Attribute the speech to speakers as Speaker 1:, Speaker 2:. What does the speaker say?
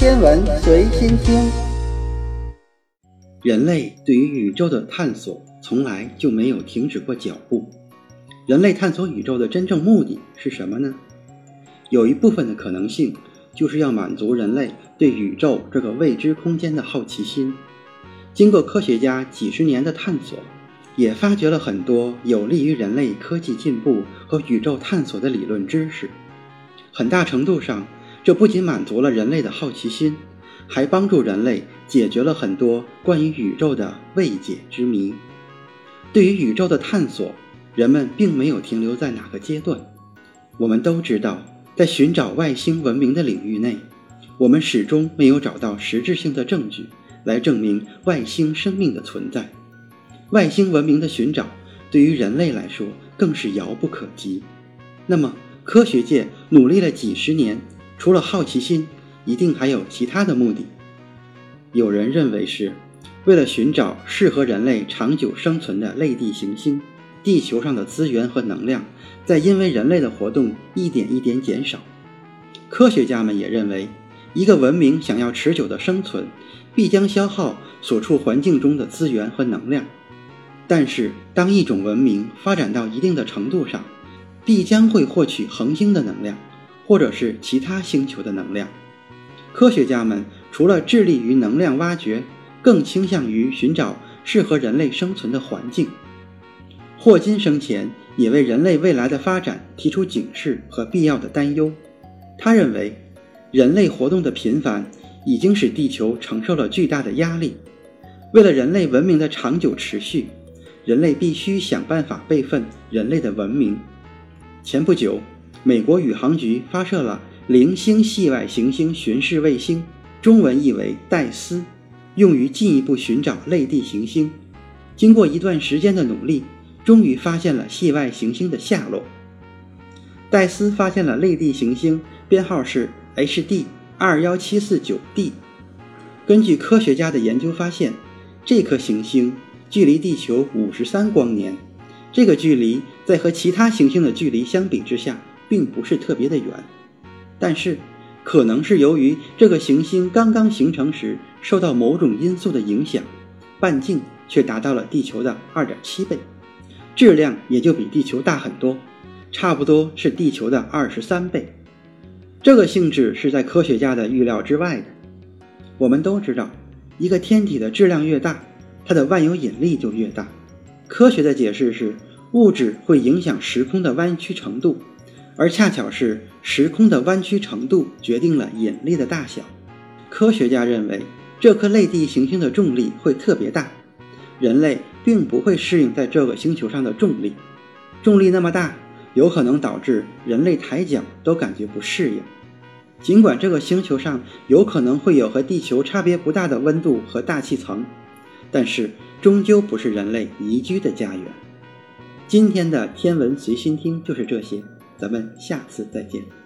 Speaker 1: 天文随心听。
Speaker 2: 人类对于宇宙的探索从来就没有停止过脚步。人类探索宇宙的真正目的是什么呢？有一部分的可能性就是要满足人类对宇宙这个未知空间的好奇心。经过科学家几十年的探索，也发掘了很多有利于人类科技进步和宇宙探索的理论知识。很大程度上，这不仅满足了人类的好奇心，还帮助人类解决了很多关于宇宙的未解之谜。对于宇宙的探索，人们并没有停留在哪个阶段。我们都知道，在寻找外星文明的领域内，我们始终没有找到实质性的证据。来证明外星生命的存在，外星文明的寻找对于人类来说更是遥不可及。那么，科学界努力了几十年，除了好奇心，一定还有其他的目的。有人认为是为了寻找适合人类长久生存的类地行星。地球上的资源和能量在因为人类的活动一点一点减少。科学家们也认为。一个文明想要持久的生存，必将消耗所处环境中的资源和能量。但是，当一种文明发展到一定的程度上，必将会获取恒星的能量，或者是其他星球的能量。科学家们除了致力于能量挖掘，更倾向于寻找适合人类生存的环境。霍金生前也为人类未来的发展提出警示和必要的担忧。他认为。人类活动的频繁已经使地球承受了巨大的压力。为了人类文明的长久持续，人类必须想办法备份人类的文明。前不久，美国宇航局发射了零星系外行星巡视卫星（中文译为戴斯），用于进一步寻找类地行星。经过一段时间的努力，终于发现了系外行星的下落。戴斯发现了类地行星，编号是。HD 二幺七四九 d，根据科学家的研究发现，这颗行星距离地球五十三光年。这个距离在和其他行星的距离相比之下，并不是特别的远。但是，可能是由于这个行星刚刚形成时受到某种因素的影响，半径却达到了地球的二点七倍，质量也就比地球大很多，差不多是地球的二十三倍。这个性质是在科学家的预料之外的。我们都知道，一个天体的质量越大，它的万有引力就越大。科学的解释是，物质会影响时空的弯曲程度，而恰巧是时空的弯曲程度决定了引力的大小。科学家认为，这颗类地行星的重力会特别大，人类并不会适应在这个星球上的重力。重力那么大。有可能导致人类抬脚都感觉不适应。尽管这个星球上有可能会有和地球差别不大的温度和大气层，但是终究不是人类宜居的家园。今天的天文随心听就是这些，咱们下次再见。